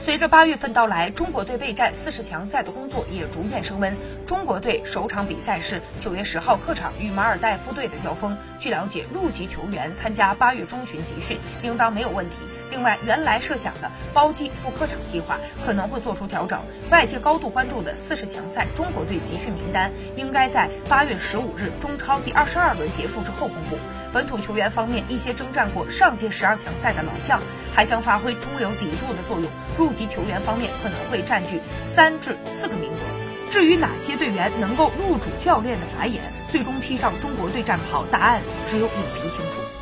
随着八月份到来，中国队备战四十强赛的工作也逐渐升温。中国队首场比赛是九月十号客场与马尔代夫队的交锋。据了解，入籍球员参加八月中旬集训应当没有问题。另外，原来设想的包机赴客场计划可能会做出调整。外界高度关注的四十强赛中国队集训名单应该在八月十五日中超第二十二轮结束之后公布。本土球员方面，一些征战过上届十二强赛的老将还将发挥中流砥柱的作用。入籍球员方面可能会占据三至四个名额。至于哪些队员能够入主教练的法眼，最终披上中国队战袍，答案只有影评清楚。